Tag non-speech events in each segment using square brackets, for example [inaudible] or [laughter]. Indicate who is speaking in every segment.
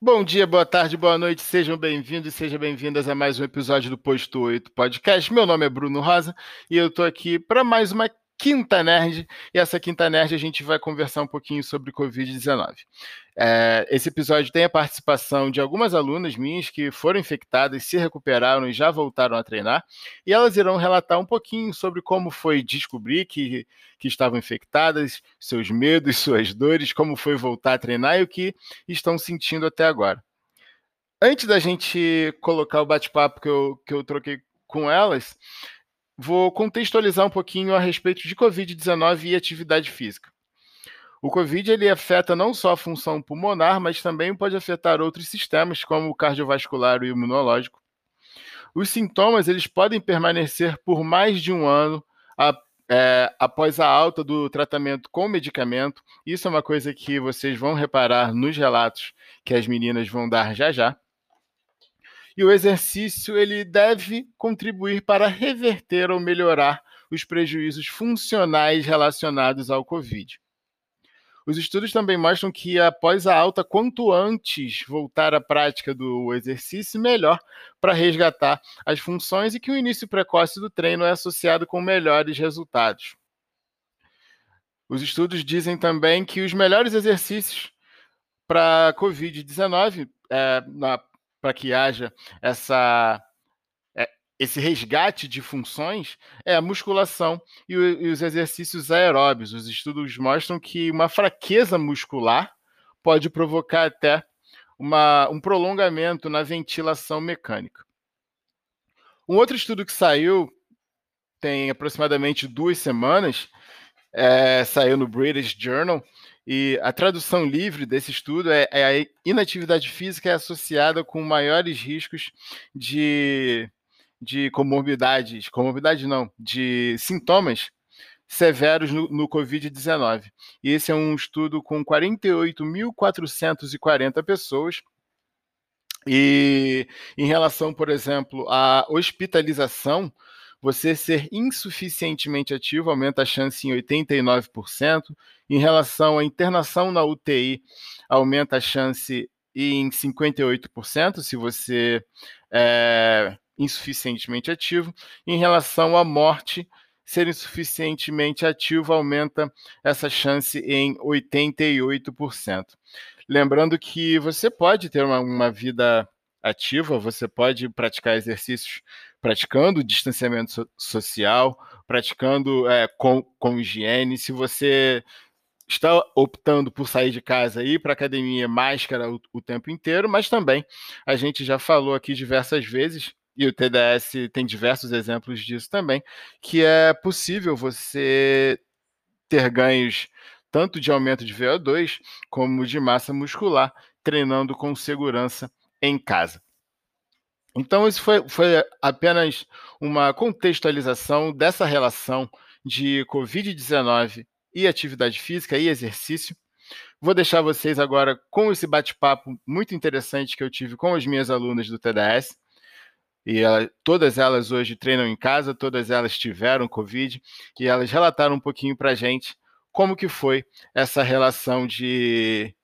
Speaker 1: Bom dia, boa tarde, boa noite, sejam bem-vindos e sejam bem-vindas a mais um episódio do Posto 8 Podcast. Meu nome é Bruno Rosa e eu tô aqui para mais uma Quinta Nerd. E essa Quinta Nerd a gente vai conversar um pouquinho sobre Covid-19. É, esse episódio tem a participação de algumas alunas minhas que foram infectadas, se recuperaram e já voltaram a treinar. E elas irão relatar um pouquinho sobre como foi descobrir que, que estavam infectadas, seus medos, suas dores, como foi voltar a treinar e o que estão sentindo até agora. Antes da gente colocar o bate-papo que eu, que eu troquei com elas, vou contextualizar um pouquinho a respeito de Covid-19 e atividade física. O Covid ele afeta não só a função pulmonar, mas também pode afetar outros sistemas, como o cardiovascular e o imunológico. Os sintomas eles podem permanecer por mais de um ano a, é, após a alta do tratamento com medicamento. Isso é uma coisa que vocês vão reparar nos relatos que as meninas vão dar já já. E o exercício ele deve contribuir para reverter ou melhorar os prejuízos funcionais relacionados ao COVID. Os estudos também mostram que após a alta, quanto antes voltar à prática do exercício, melhor para resgatar as funções e que o início precoce do treino é associado com melhores resultados. Os estudos dizem também que os melhores exercícios para COVID-19, é, na para que haja essa é, esse resgate de funções é a musculação e, os exercícios aeróbios. Os estudos mostram que uma fraqueza muscular pode provocar até uma, um prolongamento na ventilação mecânica. Um outro estudo que saiu tem aproximadamente duas semanas, é, saiu no British Journal, e a tradução livre desse estudo é, é a inatividade física é associada com maiores riscos de, de comorbidades, comorbidade não, de sintomas severos no, no Covid-19. E esse é um estudo com 48.440 pessoas. E em relação, por exemplo, à hospitalização, você ser insuficientemente ativo aumenta a chance em 89%. Em relação à internação na UTI, aumenta a chance em 58% se você é insuficientemente ativo. Em relação à morte, ser insuficientemente ativo aumenta essa chance em 88%. Lembrando que você pode ter uma, uma vida ativa, você pode praticar exercícios praticando distanciamento so social, praticando é, com, com higiene. Se você está optando por sair de casa e ir para academia máscara o, o, tempo inteiro, mas também a gente já falou aqui diversas vezes, e o TDS tem diversos exemplos disso também, que é possível você ter ganhos tanto de aumento de VO2 como de massa muscular, treinando com segurança em casa. Então, isso foi, foi apenas uma contextualização dessa relação de Covid-19 e atividade física e exercício. Vou deixar vocês agora com esse bate-papo muito interessante que eu tive com as minhas alunas do TDS. E ela, todas elas hoje treinam em casa, todas elas tiveram Covid, e elas relataram um pouquinho para a gente como que foi essa relação de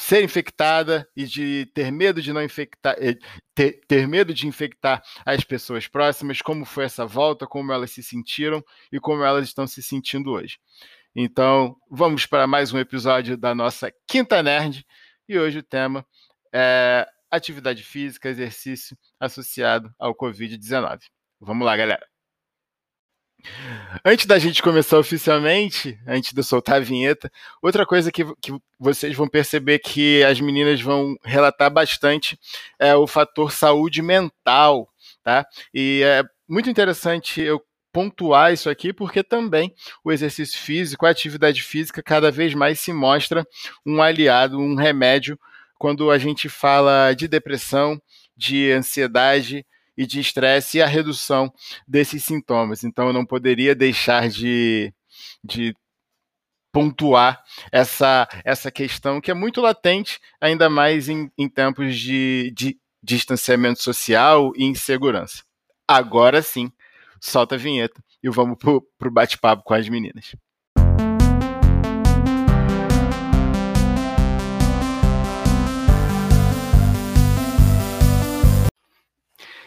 Speaker 1: ser infectada e de ter medo de não infectar, eh, ter, ter, medo de infectar as pessoas próximas, como foi essa volta, como elas se sentiram e como elas estão se sentindo hoje. Então, vamos para mais um episódio da nossa Quinta Nerd e hoje o tema é atividade física, exercício associado ao Covid-19. Vamos lá, galera. Antes da gente começar oficialmente, antes de eu soltar a vinheta, outra coisa que, que vocês vão perceber que as meninas vão relatar bastante é o fator saúde mental, tá? E é muito interessante eu pontuar isso aqui, porque também o exercício físico, a atividade física, cada vez mais se mostra um aliado, um remédio, quando a gente fala de depressão, de ansiedade, e de estresse e a redução desses sintomas. Então, eu não poderia deixar de, de pontuar essa, essa questão que é muito latente, ainda mais em, em tempos de, de distanciamento social e insegurança. Agora sim, solta a vinheta e vamos para o bate-papo com as meninas.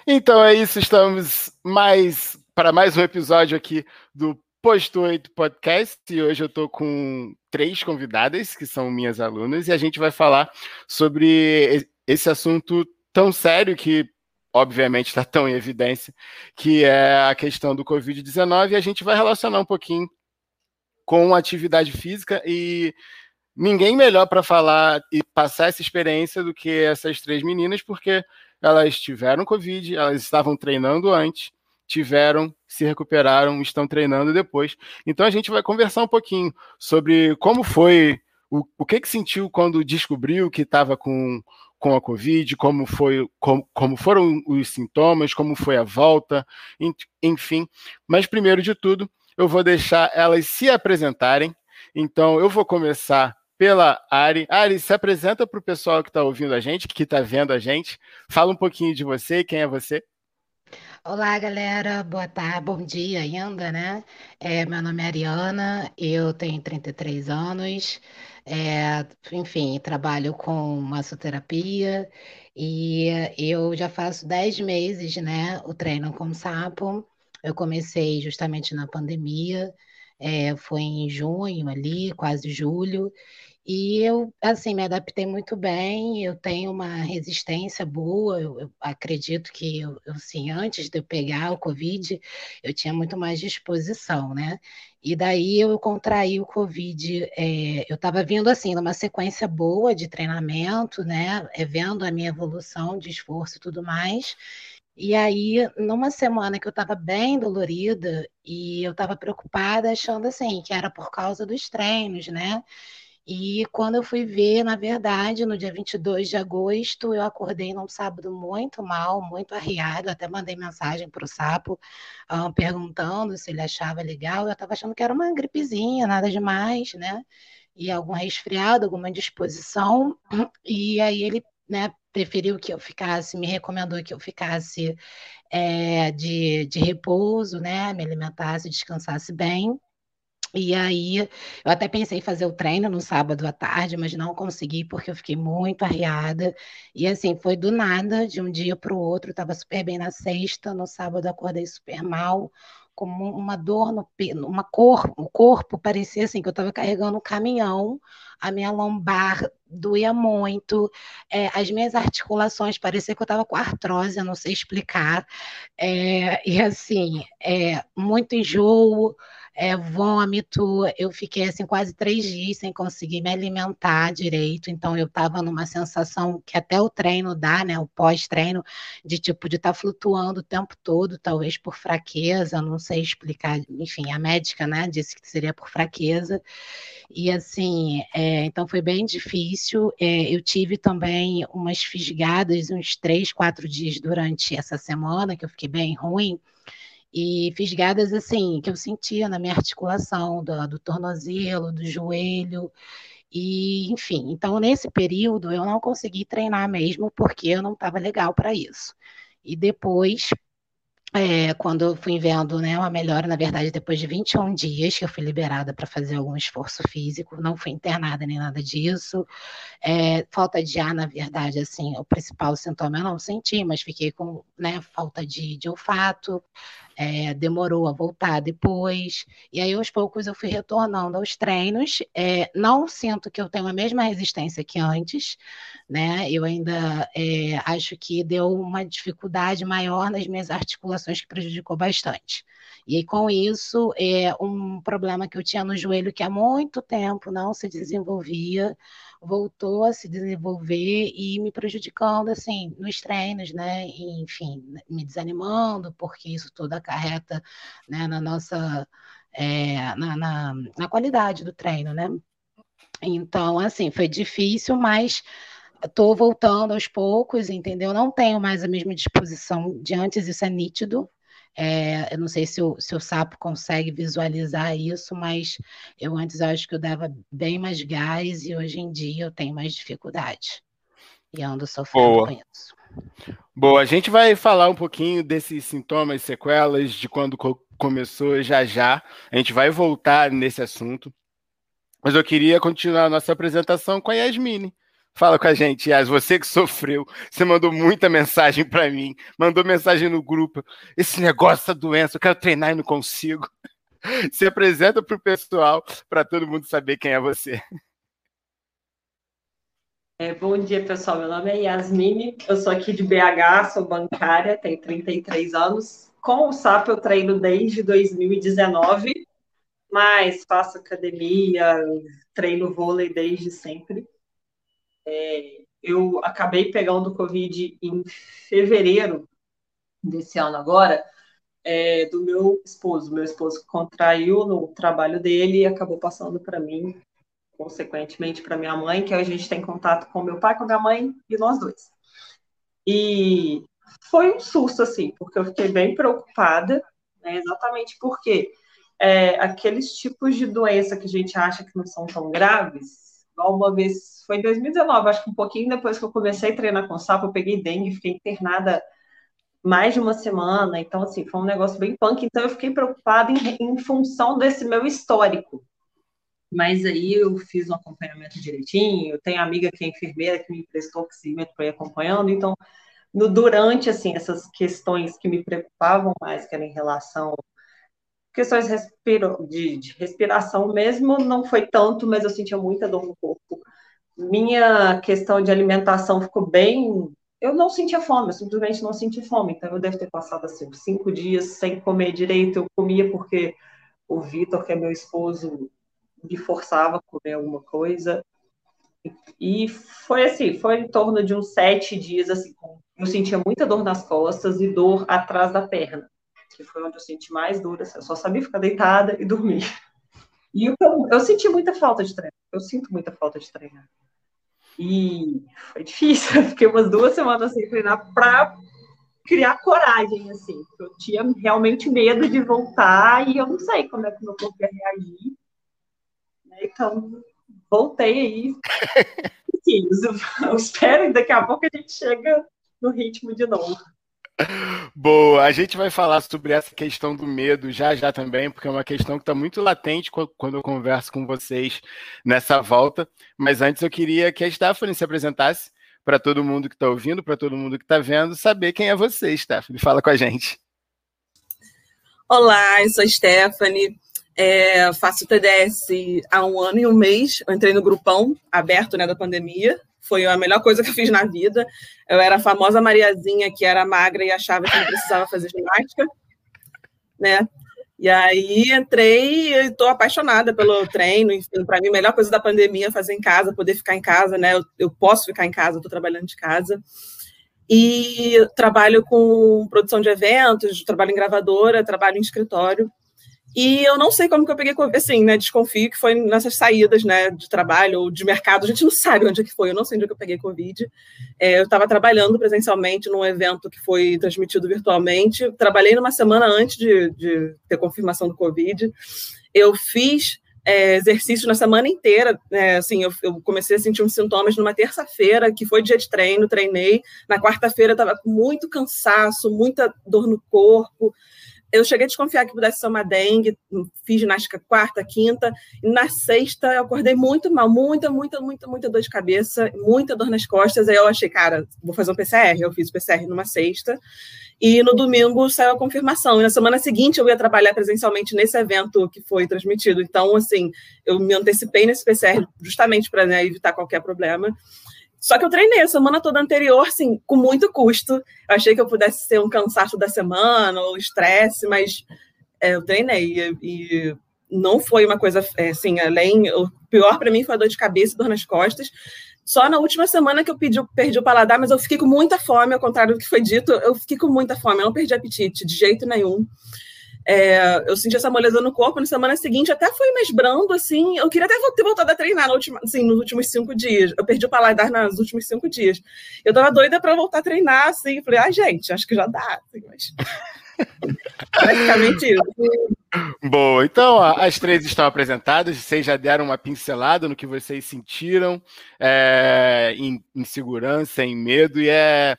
Speaker 1: Então é isso, estamos mais para mais um episódio aqui do Posto 8 Podcast. E hoje eu estou com três convidadas que são minhas alunas e a gente vai falar sobre esse assunto tão sério que obviamente está tão em evidência, que é a questão do Covid-19 e a gente vai relacionar um pouquinho com atividade física e ninguém melhor para falar e passar essa experiência do que essas três meninas, porque elas tiveram Covid, elas estavam treinando antes, tiveram, se recuperaram, estão treinando depois. Então a gente vai conversar um pouquinho sobre como foi, o, o que, que sentiu quando descobriu que estava com, com a Covid, como, foi, como, como foram os sintomas, como foi a volta, enfim. Mas primeiro de tudo, eu vou deixar elas se apresentarem. Então eu vou começar pela Ari. Ari, se apresenta para o pessoal que está ouvindo a gente, que está vendo a gente. Fala um pouquinho de você, quem é você?
Speaker 2: Olá, galera. Boa tarde, bom dia ainda, né? É, meu nome é Ariana, eu tenho 33 anos. É, enfim, trabalho com massoterapia e eu já faço 10 meses, né, o treino com sapo. Eu comecei justamente na pandemia, é, foi em junho ali, quase julho, e eu, assim, me adaptei muito bem, eu tenho uma resistência boa, eu, eu acredito que, eu, eu, assim, antes de eu pegar o Covid, eu tinha muito mais disposição, né? E daí eu contraí o Covid, é, eu estava vindo, assim, numa sequência boa de treinamento, né? É, vendo a minha evolução de esforço e tudo mais, e aí, numa semana que eu estava bem dolorida e eu estava preocupada, achando assim que era por causa dos treinos, né? E quando eu fui ver, na verdade, no dia 22 de agosto, eu acordei num sábado muito mal, muito arriado. Até mandei mensagem para o sapo uh, perguntando se ele achava legal. Eu estava achando que era uma gripezinha, nada demais, né? E algum resfriado, alguma disposição. E aí ele né, preferiu que eu ficasse, me recomendou que eu ficasse é, de, de repouso, né? Me alimentasse, descansasse bem. E aí, eu até pensei em fazer o treino no sábado à tarde, mas não consegui porque eu fiquei muito arriada. E assim, foi do nada, de um dia para o outro, estava super bem na sexta, no sábado acordei super mal, com uma dor no uma cor, o corpo parecia assim que eu estava carregando um caminhão, a minha lombar doía muito, é, as minhas articulações parecia que eu estava com artrose, eu não sei explicar, é, e assim, é, muito enjoo, é, vômito, eu fiquei assim quase três dias sem conseguir me alimentar direito, então eu estava numa sensação que até o treino dá, né, o pós-treino, de tipo de estar tá flutuando o tempo todo, talvez por fraqueza, não sei explicar, enfim, a médica, né, disse que seria por fraqueza, e assim, é, então foi bem difícil, é, eu tive também umas fisgadas, uns três, quatro dias durante essa semana, que eu fiquei bem ruim, e fisgadas assim que eu sentia na minha articulação do, do tornozelo, do joelho, e enfim. Então nesse período eu não consegui treinar mesmo porque eu não estava legal para isso. E depois é, quando eu fui vendo né, uma melhora, na verdade, depois de 21 dias que eu fui liberada para fazer algum esforço físico, não fui internada nem nada disso. É, falta de ar, na verdade, assim, o principal sintoma eu não senti, mas fiquei com né, falta de, de olfato, é, demorou a voltar depois, e aí aos poucos eu fui retornando aos treinos. É, não sinto que eu tenho a mesma resistência que antes, né? Eu ainda é, acho que deu uma dificuldade maior nas minhas articulações que prejudicou bastante. E com isso, é um problema que eu tinha no joelho que há muito tempo não se desenvolvia voltou a se desenvolver e me prejudicando, assim, nos treinos, né? E, enfim, me desanimando, porque isso tudo acarreta né, na nossa. É, na, na, na qualidade do treino, né? Então, assim, foi difícil, mas estou voltando aos poucos, entendeu? Não tenho mais a mesma disposição de antes, isso é nítido, é, eu não sei se o, se o sapo consegue visualizar isso, mas eu antes acho que eu dava bem mais gás e hoje em dia eu tenho mais dificuldade. E ando sofrendo Boa. com isso.
Speaker 1: Boa, a gente vai falar um pouquinho desses sintomas, sequelas, de quando co começou já já. A gente vai voltar nesse assunto. Mas eu queria continuar a nossa apresentação com a Yasmine. Fala com a gente, Yas. Você que sofreu, você mandou muita mensagem para mim, mandou mensagem no grupo. Esse negócio, essa doença, eu quero treinar e não consigo. [laughs] Se apresenta para o pessoal, para todo mundo saber quem é você.
Speaker 3: É, bom dia, pessoal. Meu nome é Yasmine, eu sou aqui de BH, sou bancária, tenho 33 anos. Com o SAP eu treino desde 2019, mas faço academia, treino vôlei desde sempre. É, eu acabei pegando Covid em fevereiro desse ano agora, é, do meu esposo. Meu esposo contraiu no trabalho dele e acabou passando para mim, consequentemente para minha mãe, que a gente tem contato com meu pai, com a minha mãe e nós dois. E foi um susto, assim, porque eu fiquei bem preocupada, né, exatamente porque é, aqueles tipos de doença que a gente acha que não são tão graves, uma vez, foi em 2019, acho que um pouquinho depois que eu comecei a treinar com sapo, eu peguei dengue, fiquei internada mais de uma semana, então, assim, foi um negócio bem punk, então eu fiquei preocupada em, em função desse meu histórico. Mas aí eu fiz um acompanhamento direitinho, eu tenho amiga que é enfermeira que me emprestou oxímetro para ir acompanhando, então, no, durante, assim, essas questões que me preocupavam mais, que era em relação questões respiro, de, de, respiração mesmo, não foi tanto, mas eu sentia muita dor no corpo. Minha questão de alimentação ficou bem eu não sentia fome, eu simplesmente não senti fome. Então eu devo ter passado assim cinco dias sem comer direito. Eu comia porque o Vitor, que é meu esposo, me forçava a comer alguma coisa. E foi assim, foi em torno de uns sete dias assim. Eu sentia muita dor nas costas e dor atrás da perna, que foi onde eu senti mais dor. Assim, eu só sabia ficar deitada e dormir. E eu, eu senti muita falta de treino. Eu sinto muita falta de treinar. E foi difícil, [laughs] eu fiquei umas duas semanas sem treinar para criar coragem, assim. Eu tinha realmente medo de voltar e eu não sei como é que meu corpo ia reagir. Né? Então, voltei aí. [laughs] eu espero e daqui a pouco a gente chega no ritmo de novo.
Speaker 1: Boa, a gente vai falar sobre essa questão do medo já já também, porque é uma questão que está muito latente quando eu converso com vocês nessa volta. Mas antes eu queria que a Stephanie se apresentasse para todo mundo que está ouvindo, para todo mundo que está vendo, saber quem é você, Stephanie. Fala com a gente.
Speaker 4: Olá, eu sou a Stephanie. É, faço TDS há um ano e um mês. Eu entrei no grupão aberto né, da pandemia foi a melhor coisa que eu fiz na vida. Eu era a famosa Mariazinha que era magra e achava que não precisava fazer ginástica, né? E aí entrei e estou apaixonada pelo treino. Enfim, para mim, a melhor coisa da pandemia é fazer em casa, poder ficar em casa, né? Eu, eu posso ficar em casa, estou trabalhando de casa. E trabalho com produção de eventos, trabalho em gravadora, trabalho em escritório. E eu não sei como que eu peguei, assim, né? Desconfio que foi nessas saídas, né, de trabalho ou de mercado. A gente não sabe onde é que foi. Eu não sei onde é que eu peguei Covid. É, eu estava trabalhando presencialmente num evento que foi transmitido virtualmente. Trabalhei numa semana antes de, de ter confirmação do Covid. Eu fiz é, exercício na semana inteira. É, assim, eu, eu, comecei a sentir uns sintomas numa terça-feira, que foi dia de treino, treinei. Na quarta-feira, estava com muito cansaço, muita dor no corpo eu cheguei a desconfiar que pudesse ser uma dengue, fiz ginástica quarta, quinta, e na sexta eu acordei muito mal, muita, muita, muita, muita dor de cabeça, muita dor nas costas, aí eu achei, cara, vou fazer um PCR, eu fiz o PCR numa sexta, e no domingo saiu a confirmação, e na semana seguinte eu ia trabalhar presencialmente nesse evento que foi transmitido, então, assim, eu me antecipei nesse PCR justamente para né, evitar qualquer problema, só que eu treinei a semana toda anterior, assim, com muito custo. Eu achei que eu pudesse ser um cansaço da semana ou estresse, mas é, eu treinei e, e, não foi uma coisa, é, assim, além. O pior para mim foi a dor de cabeça e dor nas costas. Só na última semana que eu pedi, perdi o paladar, mas eu fiquei com muita fome, ao contrário do que foi dito, eu fiquei com muita fome, eu não perdi apetite de jeito nenhum. É, eu senti essa moleza no corpo, na semana seguinte até foi mais brando, assim, eu queria até ter voltado a treinar na última, assim, nos últimos cinco dias, eu perdi o paladar nos últimos cinco dias, eu tava doida para voltar a treinar, assim, falei, ah, gente, acho que já dá, assim, mas... [laughs] Praticamente isso.
Speaker 1: Boa, então as três estão apresentadas, vocês já deram uma pincelada no que vocês sentiram, é, em, em segurança, em medo, e é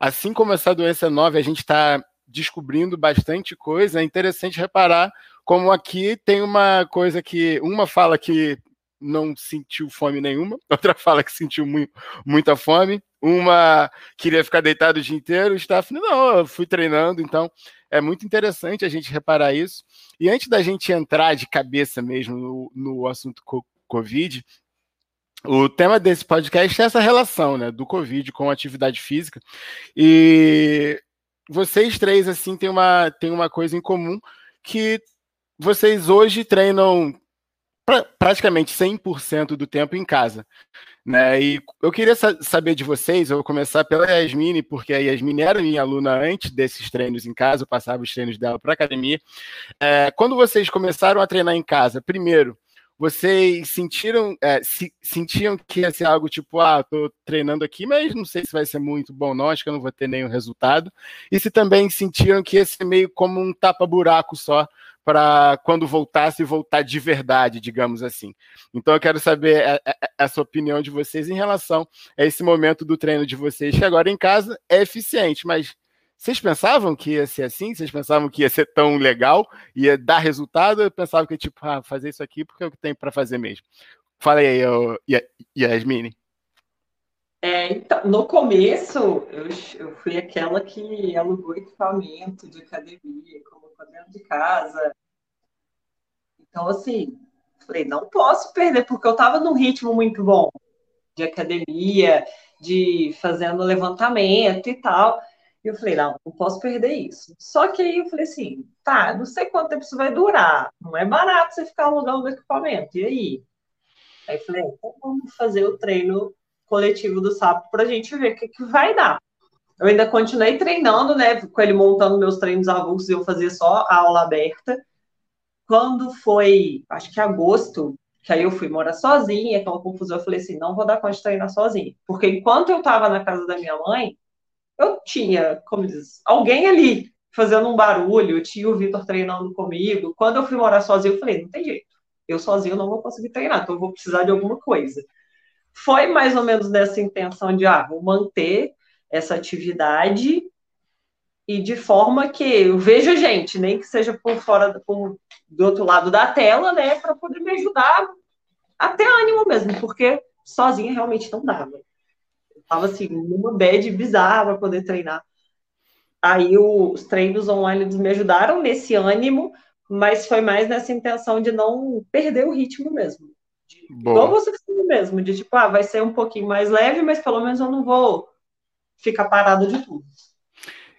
Speaker 1: assim como essa doença nova, a gente está descobrindo bastante coisa. É interessante reparar como aqui tem uma coisa que uma fala que não sentiu fome nenhuma, [laughs] outra fala que sentiu muito, muita fome, uma queria ficar deitado o dia inteiro, o Stephanie, não, eu fui treinando, então é muito interessante a gente reparar isso. E antes da gente entrar de cabeça mesmo no, no assunto Covid, o tema desse podcast é essa relação né, do Covid com a atividade física. E vocês três, assim, têm uma, têm uma coisa em comum que vocês hoje treinam pra, praticamente 100% do tempo em casa. Né? E eu queria sa saber de vocês, eu vou começar pela Yasmine, porque a Yasmine era minha aluna antes desses treinos em casa, eu passava os treinos dela para academia. É, quando vocês começaram a treinar em casa, primeiro, vocês sentiram, é, se, sentiam que ia ser algo tipo, ah, tô treinando aqui, mas não sei se vai ser muito bom, não, acho que eu não vou ter nenhum resultado. E se também sentiram que ia ser meio como um tapa-buraco só para quando voltasse voltar de verdade, digamos assim. Então eu quero saber é, é, essa opinião de vocês em relação a esse momento do treino de vocês, que agora em casa é eficiente, mas vocês pensavam que ia ser assim? Vocês pensavam que ia ser tão legal, ia dar resultado? Eu pensava que, tipo, ah, fazer isso aqui porque é o que tem para fazer mesmo. Fala aí, eu, Yasmine.
Speaker 3: É, então, no começo, eu, eu fui aquela que alugou equipamento de academia, colocou dentro de casa. Então, assim, falei, não posso perder, porque eu estava num ritmo muito bom de academia, de fazendo levantamento e tal. E eu falei, não, não posso perder isso. Só que aí eu falei assim, tá, não sei quanto tempo isso vai durar. Não é barato você ficar alugando equipamento. E aí? Aí eu falei, então vamos fazer o treino coletivo do sapo para a gente ver o que, que vai dar. Eu ainda continuei treinando, né? Com ele montando meus treinos avulsos, eu fazia só a aula aberta. Quando foi, acho que agosto, que aí eu fui morar sozinha, aquela confusão, eu falei assim, não vou dar conta de treinar sozinha. Porque enquanto eu estava na casa da minha mãe, eu tinha, como diz, alguém ali fazendo um barulho, tinha o Vitor treinando comigo. Quando eu fui morar sozinho, eu falei, não tem jeito. Eu sozinho não vou conseguir treinar, então eu vou precisar de alguma coisa. Foi mais ou menos nessa intenção de, ah, vou manter essa atividade e de forma que eu veja gente, nem que seja por fora, por, do outro lado da tela, né, para poder me ajudar até ânimo mesmo, porque sozinha realmente não dava tava assim, numa bad bizarra para poder treinar. Aí os treinos online me ajudaram nesse ânimo, mas foi mais nessa intenção de não perder o ritmo mesmo. De, igual você mesmo, de tipo, ah, vai ser um pouquinho mais leve, mas pelo menos eu não vou ficar parado de tudo.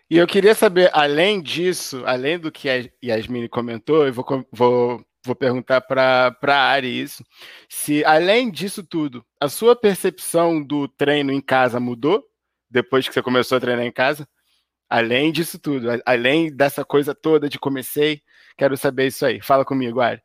Speaker 1: E eu queria saber, além disso, além do que a Yasmine comentou, eu vou, vou vou perguntar para a Ari isso. Se, além disso tudo, a sua percepção do treino em casa mudou depois que você começou a treinar em casa? Além disso tudo, além dessa coisa toda de comecei, quero saber isso aí. Fala comigo, Ari.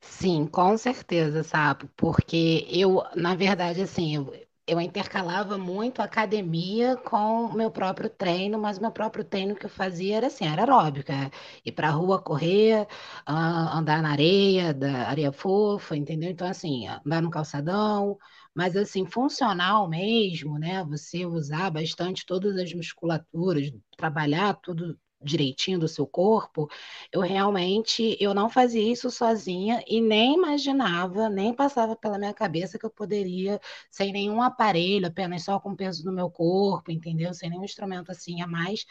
Speaker 2: Sim, com certeza, sabe? Porque eu, na verdade, assim, eu, eu intercalava muito academia com o meu próprio treino, mas meu próprio treino que eu fazia era assim, era aeróbica, ir para a rua correr, uh, andar na areia, da areia fofa, entendeu? Então, assim, andar no calçadão, mas assim, funcional mesmo, né? Você usar bastante todas as musculaturas, trabalhar tudo direitinho do seu corpo, eu realmente eu não fazia isso sozinha e nem imaginava, nem passava pela minha cabeça que eu poderia sem nenhum aparelho, apenas só com o peso do meu corpo, entendeu? Sem nenhum instrumento assim a mais,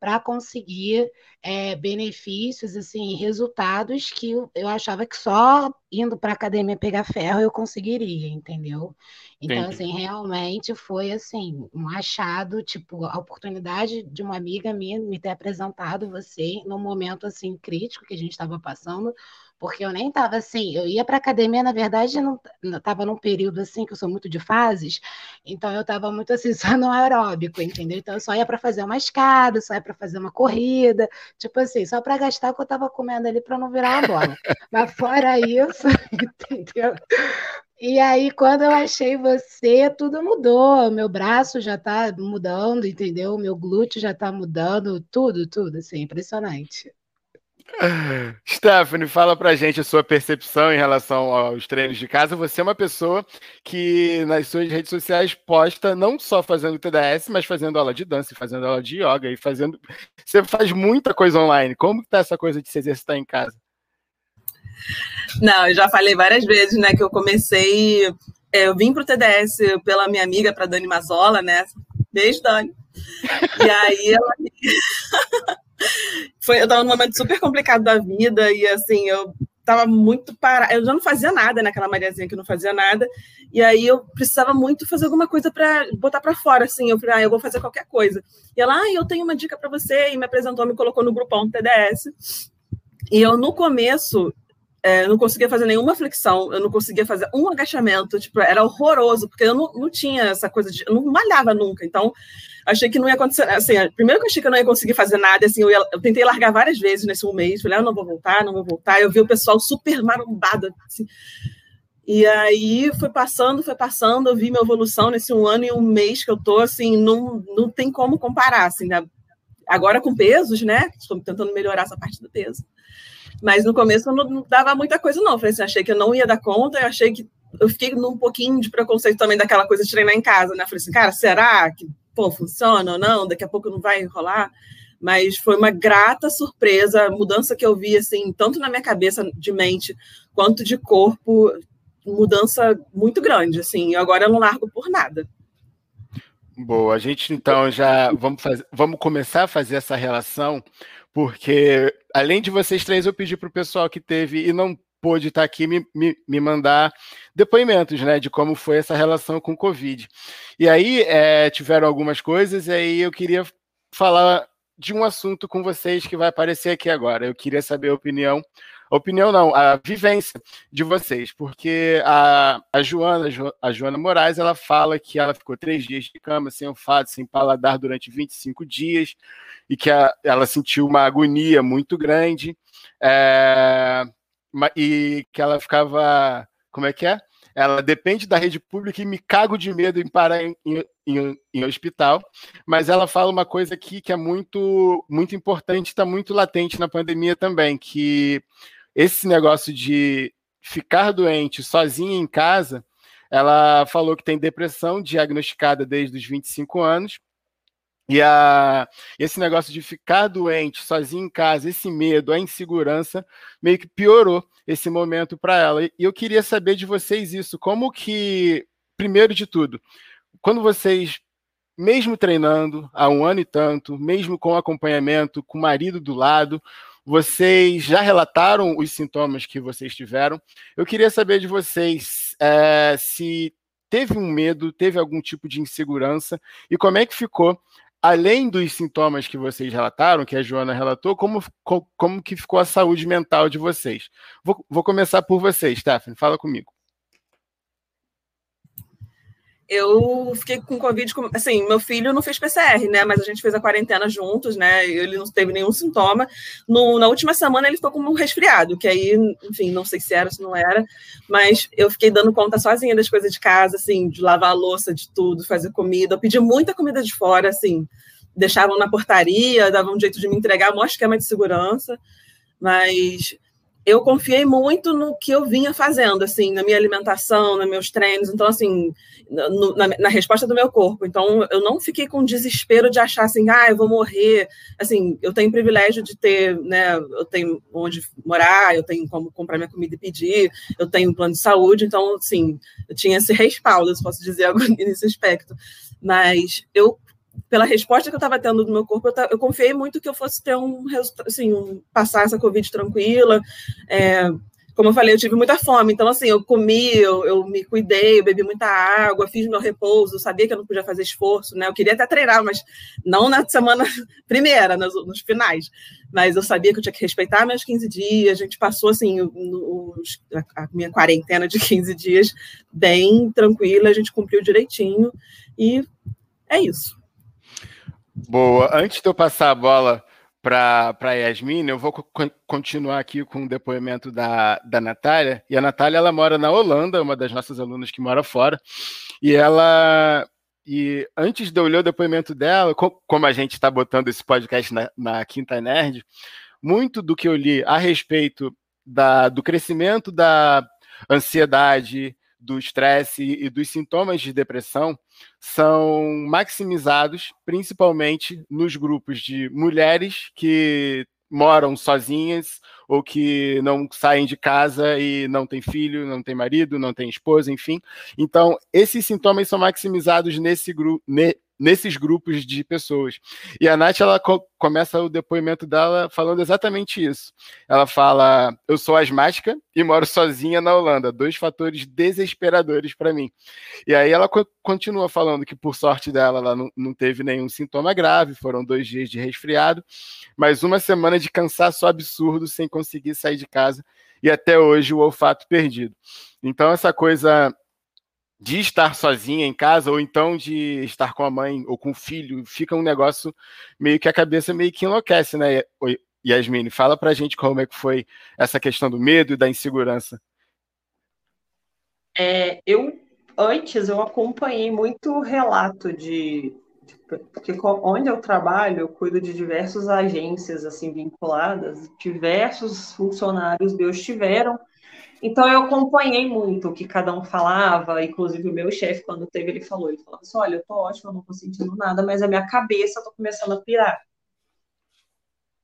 Speaker 2: para conseguir é, benefícios assim, resultados que eu, eu achava que só indo para a academia pegar ferro eu conseguiria, entendeu? Então, Entendi. assim, realmente foi assim, um achado, tipo, a oportunidade de uma amiga minha me ter apresentado você num momento assim crítico que a gente estava passando, porque eu nem estava assim, eu ia para academia, na verdade, não estava num período assim que eu sou muito de fases, então eu estava muito assim [laughs] só no aeróbico, entendeu? Então eu só ia para fazer uma escada, só ia para fazer uma corrida, tipo assim, só para gastar o que eu estava comendo ali para não virar uma bola. Mas fora isso, [laughs] entendeu? E aí, quando eu achei você, tudo mudou. Meu braço já tá mudando, entendeu? Meu glúteo já tá mudando, tudo, tudo, assim, impressionante. [laughs]
Speaker 1: Stephanie, fala pra gente a sua percepção em relação aos treinos de casa. Você é uma pessoa que nas suas redes sociais posta não só fazendo TDS, mas fazendo aula de dança, fazendo aula de yoga e fazendo. Você faz muita coisa online. Como que tá essa coisa de se exercitar em casa?
Speaker 4: Não, eu já falei várias vezes, né, que eu comecei. É, eu vim para o TDS pela minha amiga, para Dani Mazola, né? Beijo, Dani. [laughs] E aí ela. [laughs] Foi, eu estava num momento super complicado da vida e assim, eu estava muito parada. Eu já não fazia nada naquela Mariazinha que não fazia nada. E aí eu precisava muito fazer alguma coisa para botar para fora, assim. Eu falei, ah, eu vou fazer qualquer coisa. E ela, ah, eu tenho uma dica para você. E me apresentou, me colocou no grupão TDS. E eu, no começo, é, não conseguia fazer nenhuma flexão, eu não conseguia fazer um agachamento, tipo, era horroroso, porque eu não, não tinha essa coisa de. Eu não malhava nunca. Então, achei que não ia acontecer. Assim, primeiro que eu achei que eu não ia conseguir fazer nada, assim, eu, ia, eu tentei largar várias vezes nesse um mês, falei, ah, eu não vou voltar, não vou voltar. Eu vi o pessoal super marombado, assim. E aí foi passando, foi passando, eu vi minha evolução nesse um ano e um mês que eu tô, assim, não, não tem como comparar, assim, né? agora com pesos, né? Estou tentando melhorar essa parte do peso. Mas no começo eu não, não dava muita coisa, não. Falei assim, achei que eu não ia dar conta, eu achei que eu fiquei num pouquinho de preconceito também daquela coisa de treinar em casa, né? Falei assim, cara, será que pô, funciona ou não, daqui a pouco não vai rolar. Mas foi uma grata surpresa, a mudança que eu vi, assim, tanto na minha cabeça de mente quanto de corpo, mudança muito grande, assim. E agora eu não largo por nada.
Speaker 1: Boa, a gente então já vamos, fazer, vamos começar a fazer essa relação, porque além de vocês três, eu pedi para o pessoal que teve e não pôde estar aqui me, me, me, mandar depoimentos, né, de como foi essa relação com o Covid. E aí é, tiveram algumas coisas, e aí eu queria falar de um assunto com vocês que vai aparecer aqui agora. Eu queria saber a opinião, opinião não, a vivência de vocês, porque a, a Joana, a Joana Moraes, ela fala que ela ficou três dias de cama, sem olfato, sem paladar durante 25 dias, e que a, ela sentiu uma agonia muito grande. É, e que ela ficava. Como é que é? Ela depende da rede pública e me cago de medo em parar em, em, em hospital. Mas ela fala uma coisa aqui que é muito, muito importante, está muito latente na pandemia também, que esse negócio de ficar doente sozinha em casa, ela falou que tem depressão diagnosticada desde os 25 anos e a, esse negócio de ficar doente sozinho em casa, esse medo, a insegurança, meio que piorou esse momento para ela. E eu queria saber de vocês isso, como que, primeiro de tudo, quando vocês, mesmo treinando há um ano e tanto, mesmo com acompanhamento, com o marido do lado, vocês já relataram os sintomas que vocês tiveram. Eu queria saber de vocês é, se teve um medo, teve algum tipo de insegurança e como é que ficou além dos sintomas que vocês relataram, que a Joana relatou, como, como que ficou a saúde mental de vocês? Vou, vou começar por vocês, Stephanie, fala comigo.
Speaker 4: Eu fiquei com Covid, assim, meu filho não fez PCR, né, mas a gente fez a quarentena juntos, né, ele não teve nenhum sintoma. No, na última semana ele ficou com um resfriado, que aí, enfim, não sei se era, se não era, mas eu fiquei dando conta sozinha das coisas de casa, assim, de lavar a louça, de tudo, fazer comida. Eu pedi muita comida de fora, assim, deixavam na portaria, davam um jeito de me entregar, um esquema de segurança, mas eu confiei muito no que eu vinha fazendo, assim, na minha alimentação, nos meus treinos, então, assim, no, na, na, resposta do meu corpo. Então, eu não fiquei com desespero de achar assim, ah, eu vou morrer. Assim, eu tenho privilégio de ter, né, eu tenho onde morar, eu tenho como comprar minha comida e pedir, eu tenho um plano de saúde, então, assim, eu tinha esse respaldo, se posso dizer [laughs] nesse aspecto. Mas eu pela resposta que eu estava tendo do meu corpo, eu, eu, confiei muito que eu fosse ter um resultado, assim, um, passar essa Covid tranquila. É, como eu falei, eu tive muita fome, então, assim, eu comi, eu, eu, me cuidei, eu bebi muita água, fiz meu repouso, sabia que eu não podia fazer esforço, né? Eu queria até treinar, mas não na semana [laughs] primeira, nos, nos finais. Mas eu sabia que eu tinha que respeitar meus 15 dias, a gente passou, assim, os, a minha quarentena de [laughs] 15 dias bem tranquila, a gente cumpriu direitinho, e é isso.
Speaker 1: Boa. Antes de eu passar a bola para a Yasmin, eu vou continuar aqui com o depoimento da, da Natália. E a Natália, ela mora na Holanda, uma das nossas alunas que mora fora. E ela. E antes de eu ler o depoimento dela, como a gente está botando esse podcast na, na Quinta Nerd, muito do que eu li a respeito da, do crescimento da ansiedade, do estresse e dos sintomas de depressão são maximizados principalmente nos grupos de mulheres que moram sozinhas ou que não saem de casa e não tem filho, não tem marido, não tem esposa, enfim. Então, esses sintomas são maximizados nesse grupo, nesses grupos de pessoas. E a Nath, ela co começa o depoimento dela falando exatamente isso. Ela fala: Eu sou asmática e moro sozinha na Holanda. Dois fatores desesperadores para mim. E aí ela co continua falando que, por sorte dela, ela não, teve nenhum sintoma grave, foram dois dias de resfriado, mas uma semana de cansaço absurdo sem conseguir sair de casa e até hoje o olfato perdido. Então, essa coisa de estar sozinha em casa, ou então de estar com a mãe ou com o filho, fica um negócio meio que a cabeça meio que enlouquece, né? Yasmine, fala pra gente como é que foi essa questão do medo e da insegurança.
Speaker 3: É, eu antes eu acompanhei muito relato de, de, porque onde eu trabalho eu cuido de diversas agências assim vinculadas, diversos funcionários meus tiveram então eu acompanhei muito o que cada um falava, inclusive o meu chefe, quando teve, ele falou, ele falou assim, olha, eu tô ótimo, eu não tô sentindo nada, mas a minha cabeça tô começando a pirar.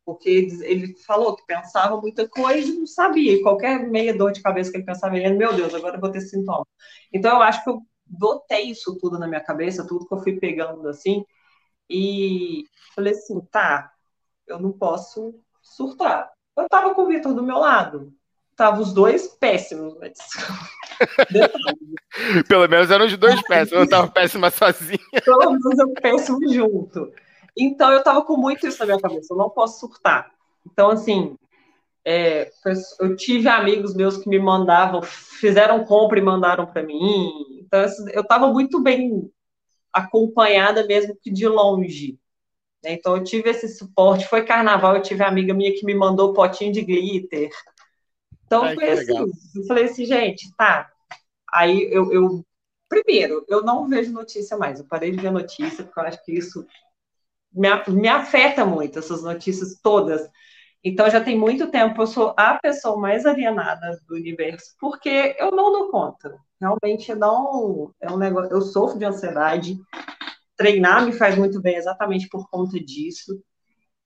Speaker 3: Porque ele falou que pensava muita coisa e não sabia. Qualquer meia dor de cabeça que ele pensava, ele, meu Deus, agora eu vou ter sintoma. Então eu acho que eu botei isso tudo na minha cabeça, tudo que eu fui pegando assim, e falei assim, tá, eu não posso surtar. Eu tava com o Vitor do meu lado, Tava os dois péssimos, mas... [laughs]
Speaker 1: Pelo menos eram os dois péssimos, eu tava péssima sozinha. [laughs]
Speaker 3: Pelo menos eu péssimo junto. Então eu tava com muito isso na minha cabeça, eu não posso surtar. Então, assim, é, eu tive amigos meus que me mandavam, fizeram compra e mandaram para mim. Então, eu tava muito bem acompanhada mesmo que de longe. Né? Então, eu tive esse suporte. Foi carnaval, eu tive amiga minha que me mandou potinho de glitter. Então Ai, foi assim, legal. eu falei assim, gente, tá. Aí eu, eu, primeiro, eu não vejo notícia mais, eu parei de ver notícia, porque eu acho que isso me, me afeta muito, essas notícias todas. Então já tem muito tempo, eu sou a pessoa mais alienada do universo, porque eu não dou conta. Realmente não é um negócio, eu sofro de ansiedade. Treinar me faz muito bem exatamente por conta disso.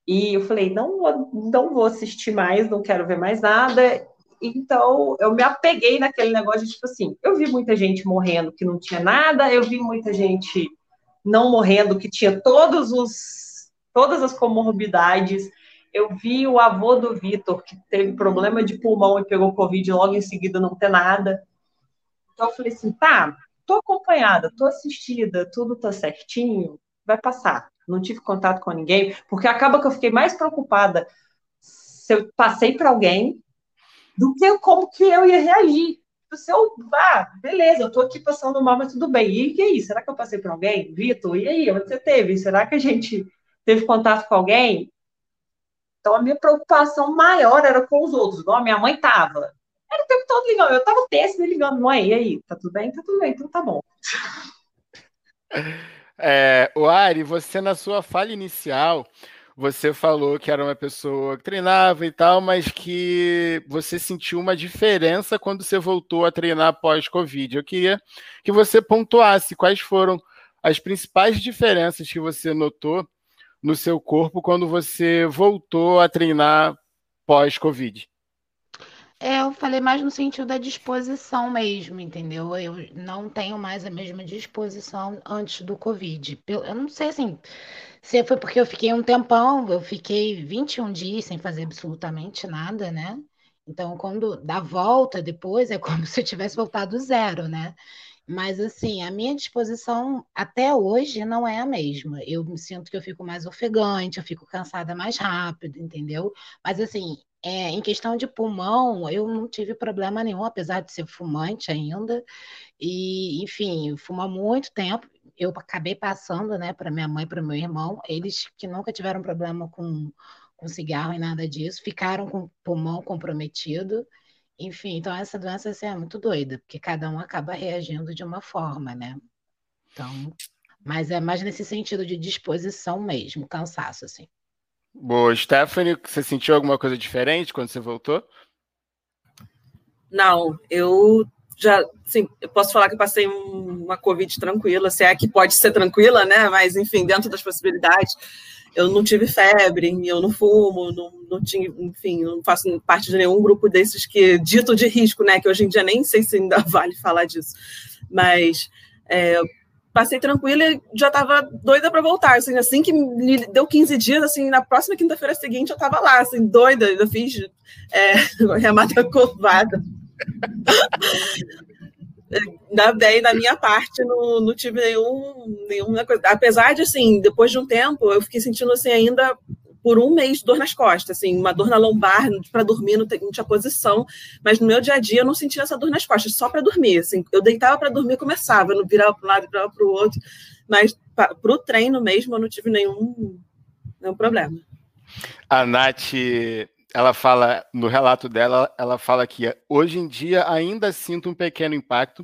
Speaker 3: E eu falei, não, não vou assistir mais, não quero ver mais nada. Então, eu me apeguei naquele negócio de, tipo assim, eu vi muita gente morrendo que não tinha nada, eu vi muita gente não morrendo que tinha todos os, todas as comorbidades. Eu vi o avô do Vitor, que teve problema de pulmão e pegou Covid logo em seguida não ter nada. Então, eu falei assim, tá, tô acompanhada, tô assistida, tudo tá certinho, vai passar. Não tive contato com ninguém, porque acaba que eu fiquei mais preocupada se eu passei para alguém do que como que eu ia reagir. Se eu, ah, beleza, eu tô aqui passando mal, mas tudo bem. E que aí? Será que eu passei por alguém? Vitor, e aí? Onde você teve? Será que a gente teve contato com alguém? Então, a minha preocupação maior era com os outros, igual a minha mãe tava. Era o tempo todo ligando. Eu tava péssimo ligando, mãe, e aí? Tá tudo bem? Tá tudo bem, então tá bom. [laughs]
Speaker 1: É, o Ari, você na sua fala inicial, você falou que era uma pessoa que treinava e tal, mas que você sentiu uma diferença quando você voltou a treinar pós-Covid. Eu queria que você pontuasse quais foram as principais diferenças que você notou no seu corpo quando você voltou a treinar pós-Covid.
Speaker 2: É, eu falei mais no sentido da disposição mesmo, entendeu? Eu não tenho mais a mesma disposição antes do Covid. Eu não sei assim se foi porque eu fiquei um tempão, eu fiquei 21 dias sem fazer absolutamente nada, né? Então, quando dá volta depois, é [laughs] como se eu tivesse voltado zero, né? Mas, assim, a minha disposição até hoje não é a mesma. Eu me sinto que eu fico mais ofegante, eu fico cansada mais rápido, entendeu? Mas, assim, é, em questão de pulmão, eu não tive problema nenhum, apesar de ser fumante ainda. E, enfim, fumo muito tempo eu acabei passando, né, para minha mãe para meu irmão, eles que nunca tiveram problema com, com cigarro e nada disso, ficaram com o pulmão comprometido. Enfim, então essa doença assim, é muito doida, porque cada um acaba reagindo de uma forma, né? Então, mas é mais nesse sentido de disposição mesmo, cansaço, assim.
Speaker 1: Boa, Stephanie, você sentiu alguma coisa diferente quando você voltou?
Speaker 4: Não, eu já, sim, eu posso falar que eu passei uma Covid tranquila, se é que pode ser tranquila, né? Mas, enfim, dentro das possibilidades. eu não tive febre, eu não fumo, não, não tinha, enfim, não faço parte de nenhum grupo desses que dito de risco, né? Que hoje em dia nem sei se ainda [laughs] vale falar disso. Mas é, passei tranquila e já estava doida para voltar. Assim, assim que me deu 15 dias, assim, na próxima quinta-feira seguinte eu estava lá, assim, doida, eu fiz é, [laughs] remata curvada. da, daí, da minha parte, não, não tive nenhum, nenhuma coisa. Apesar de, assim, depois de um tempo, eu fiquei sentindo, assim, ainda por um mês dor nas costas, assim, uma dor na lombar, para dormir, não, tinha posição, mas no meu dia a dia eu não sentia essa dor nas costas, só para dormir, assim, eu deitava para dormir começava, eu não virava para um lado, virava para o outro, mas para o treino mesmo eu não tive nenhum, nenhum problema.
Speaker 1: A Nath ela fala, no relato dela, ela fala que hoje em dia ainda sinto um pequeno impacto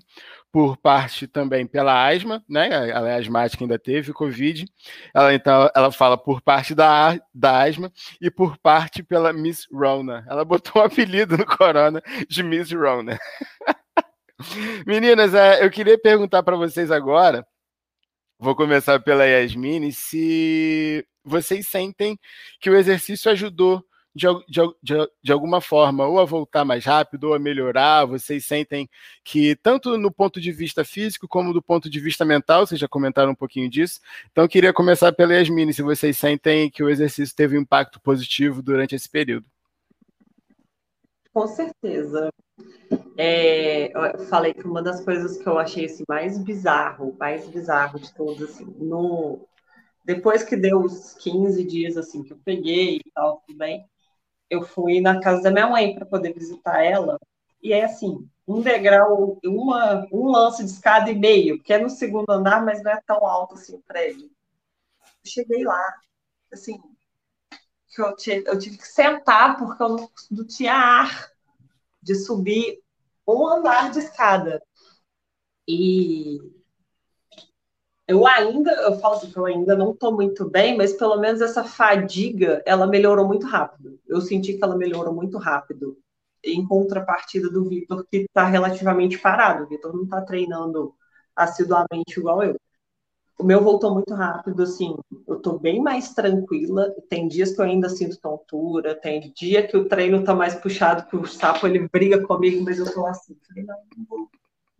Speaker 1: por parte também pela asma, né? Ela é asmática, ainda teve Covid. Ela então ela fala por parte da, da asma e por parte pela Miss Rona. Ela [laughs] botou um apelido no corona de Miss Rona. [laughs] Meninas, é, eu queria perguntar para vocês agora. Vou começar pela Yasmine, se vocês sentem que o exercício ajudou de, de, de, alguma forma, ou a voltar mais rápido, ou a melhorar? Vocês sentem que, tanto no ponto de vista físico, como do ponto de vista mental, vocês já comentaram um pouquinho disso. Então, queria começar pela Yasmine, se vocês sentem que o exercício teve um impacto positivo durante esse período.
Speaker 3: Com certeza. É, eu falei que uma das coisas que eu achei assim, mais bizarro, mais bizarro de todos, assim, no, depois que deu os 15 dias assim que eu peguei e tal, tudo bem, eu fui na casa da minha mãe para poder visitar ela. E é assim, um degrau, uma, um lance de escada e meio, que é no segundo andar, mas não é tão alto assim o prédio. Eu cheguei lá, assim, eu, tive, eu tive que sentar porque eu não, não tinha ar de subir um andar de escada. E eu ainda, eu falo que eu ainda não estou muito bem, mas pelo menos essa fadiga, ela melhorou muito rápido. Eu senti que ela melhorou muito rápido. Em contrapartida do Vitor, que está relativamente parado. O Vitor não está treinando assiduamente igual eu. O meu voltou muito rápido, assim, eu estou bem mais tranquila. Tem dias que eu ainda sinto tontura, tem dia que o treino está mais puxado, que o sapo ele briga comigo, mas eu estou assim, não, não vou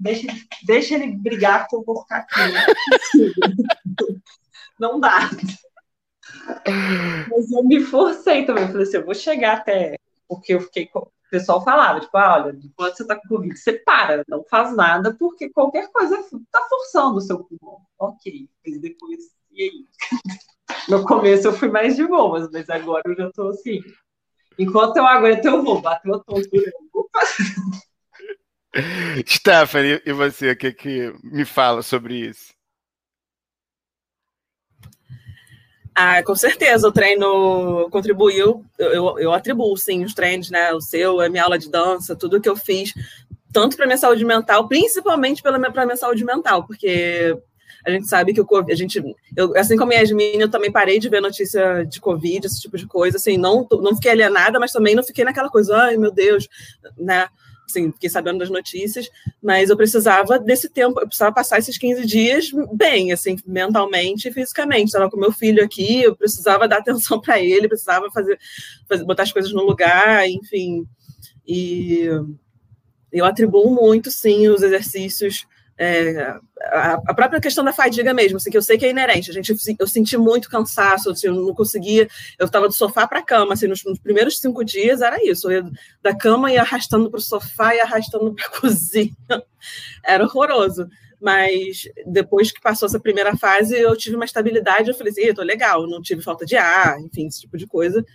Speaker 3: Deixa, deixa ele brigar que eu vou ficar aqui. [laughs] Não dá. Mas eu me forcei também. Eu falei assim, eu vou chegar até. Porque eu fiquei. O pessoal falava, tipo, ah, olha, enquanto você tá com Covid, você para, não faz nada, porque qualquer coisa tá forçando o seu pulmão. Ok, mas depois. E aí? [laughs] No começo eu fui mais de boas, mas agora eu já tô assim. Enquanto eu aguento, eu vou. Bateu a tontura, eu vou fazer. [laughs]
Speaker 1: Stephanie, e você, o que, que me fala sobre isso?
Speaker 4: Ah, com certeza, o treino contribuiu, eu, eu atribuo, sim, os treinos, né, o seu, a minha aula de dança, tudo que eu fiz, tanto para minha saúde mental, principalmente para minha, minha saúde mental, porque a gente sabe que o Covid, a gente, eu, assim como a Yasmin, eu também parei de ver notícia de Covid, esse tipo de coisa, assim, não, não fiquei alienada, mas também não fiquei naquela coisa, ai meu Deus, né, assim, fiquei sabendo das notícias, mas eu precisava desse tempo, eu precisava passar esses 15 dias bem, assim, mentalmente e fisicamente. Estava com meu filho aqui, eu precisava dar atenção para ele, precisava fazer, fazer, botar as coisas no lugar, enfim. E eu atribuo muito, sim, os exercícios é, a, a, própria questão da fadiga mesmo, assim, que eu sei que é inerente. A gente, eu senti muito cansaço, assim, eu não conseguia. Eu estava do sofá para a cama, assim, nos, nos, primeiros cinco dias era isso. Eu ia da cama e arrastando para o sofá e arrastando para a [laughs] cozinha. Era horroroso. Mas depois que passou essa primeira fase, eu tive uma estabilidade. Eu falei assim, estou legal, não tive falta de ar, enfim, esse tipo de coisa.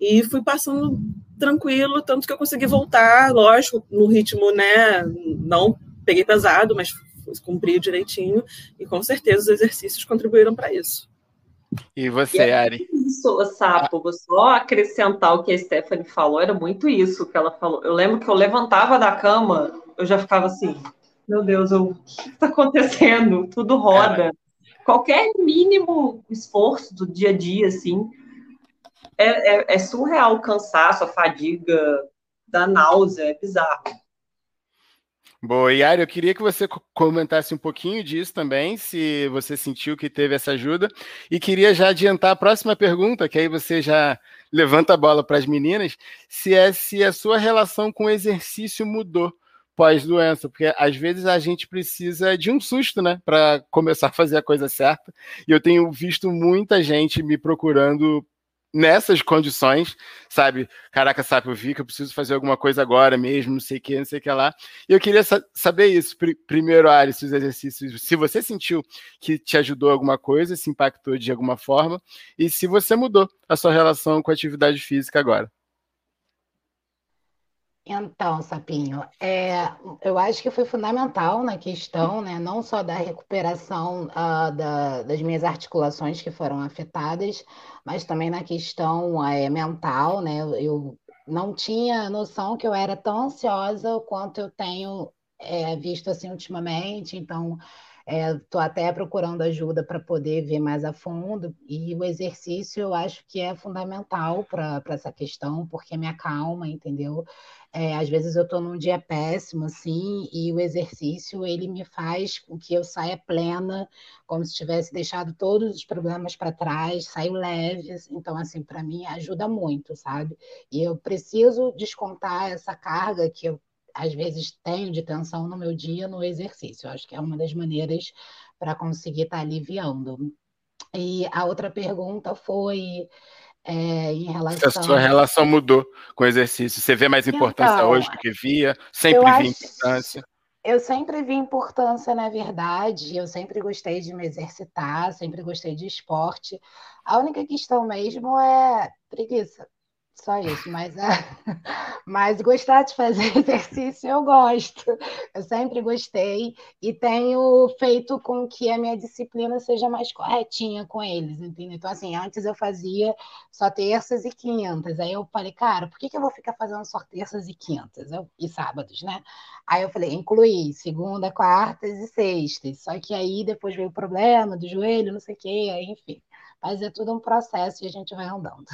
Speaker 4: E fui passando tranquilo, tanto que eu consegui voltar, lógico, no ritmo, né? Não peguei pesado, mas cumprir direitinho, e com certeza os exercícios contribuíram para isso.
Speaker 1: E você, e Ari?
Speaker 3: Isso, Sapo, vou só acrescentar o que a Stephanie falou, era muito isso que ela falou. Eu lembro que eu levantava da cama, eu já ficava assim, meu Deus, eu, o que está acontecendo? Tudo roda. Qualquer mínimo esforço do dia a dia, assim, é, é, é surreal o cansaço, a fadiga, da náusea, é bizarro.
Speaker 1: Boa, Yara, eu queria que você comentasse um pouquinho disso também, se você sentiu que teve essa ajuda, e queria já adiantar a próxima pergunta, que aí você já levanta a bola para as meninas, se é se a sua relação com o exercício mudou pós-doença, porque às vezes a gente precisa de um susto, né, para começar a fazer a coisa certa. E eu tenho visto muita gente me procurando nessas condições, sabe? Caraca, sabe, eu vi que eu preciso fazer alguma coisa agora mesmo, não sei o que, não sei o que lá. E eu queria sa saber isso. Pr primeiro, Ari, se os exercícios, se você sentiu que te ajudou alguma coisa, se impactou de alguma forma, e se você mudou a sua relação com a atividade física agora.
Speaker 2: Então, Sapinho, é, eu acho que foi fundamental na questão, né, não só da recuperação uh, da, das minhas articulações que foram afetadas, mas também na questão é, mental, né, eu não tinha noção que eu era tão ansiosa quanto eu tenho é, visto assim ultimamente, então Estou é, até procurando ajuda para poder ver mais a fundo, e o exercício eu acho que é fundamental para essa questão, porque me acalma, entendeu? É, às vezes eu estou num dia péssimo, assim, e o exercício ele me faz com que eu saia plena, como se tivesse deixado todos os problemas para trás, saio leve. Então, assim, para mim ajuda muito, sabe? E eu preciso descontar essa carga que eu às vezes tenho de tensão no meu dia no exercício. Eu acho que é uma das maneiras para conseguir estar tá aliviando. E a outra pergunta foi é, em relação.
Speaker 1: Se a sua relação mudou com o exercício, você vê mais importância então, hoje do que via? Sempre vi acho... importância?
Speaker 2: Eu sempre vi importância, na verdade. Eu sempre gostei de me exercitar, sempre gostei de esporte. A única questão mesmo é preguiça. Só isso, mas, [laughs] mas gostar de fazer [laughs] exercício eu gosto. Eu sempre gostei e tenho feito com que a minha disciplina seja mais corretinha com eles, entendeu? Então, assim, antes eu fazia só terças e quintas. Aí eu falei, cara, por que, que eu vou ficar fazendo só terças e quintas? Eu, e sábados, né? Aí eu falei, incluí segunda, quartas e sextas. Só que aí depois veio o problema do joelho, não sei o quê, aí, enfim. Mas é tudo um processo e a gente vai andando.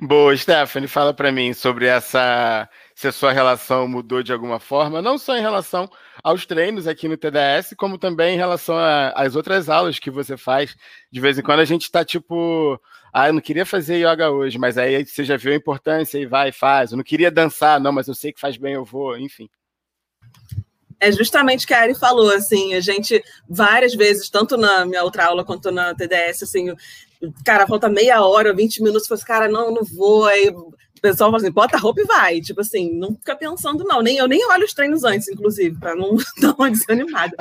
Speaker 1: Boa, Stephanie, fala para mim sobre essa se a sua relação mudou de alguma forma, não só em relação aos treinos aqui no TDS, como também em relação às outras aulas que você faz. De vez em quando a gente está tipo, ah, eu não queria fazer yoga hoje, mas aí você já viu a importância e vai faz. Eu não queria dançar, não, mas eu sei que faz bem, eu vou, enfim.
Speaker 4: É justamente o que a Ari falou, assim, a gente várias vezes, tanto na minha outra aula quanto na TDS, assim, cara, falta meia hora, 20 minutos, falei assim, cara, não, não vou. Aí o pessoal fala assim, bota a roupa e vai. Tipo assim, não fica pensando, não. Nem, eu nem olho os treinos antes, inclusive, para não [laughs] dar uma desanimada.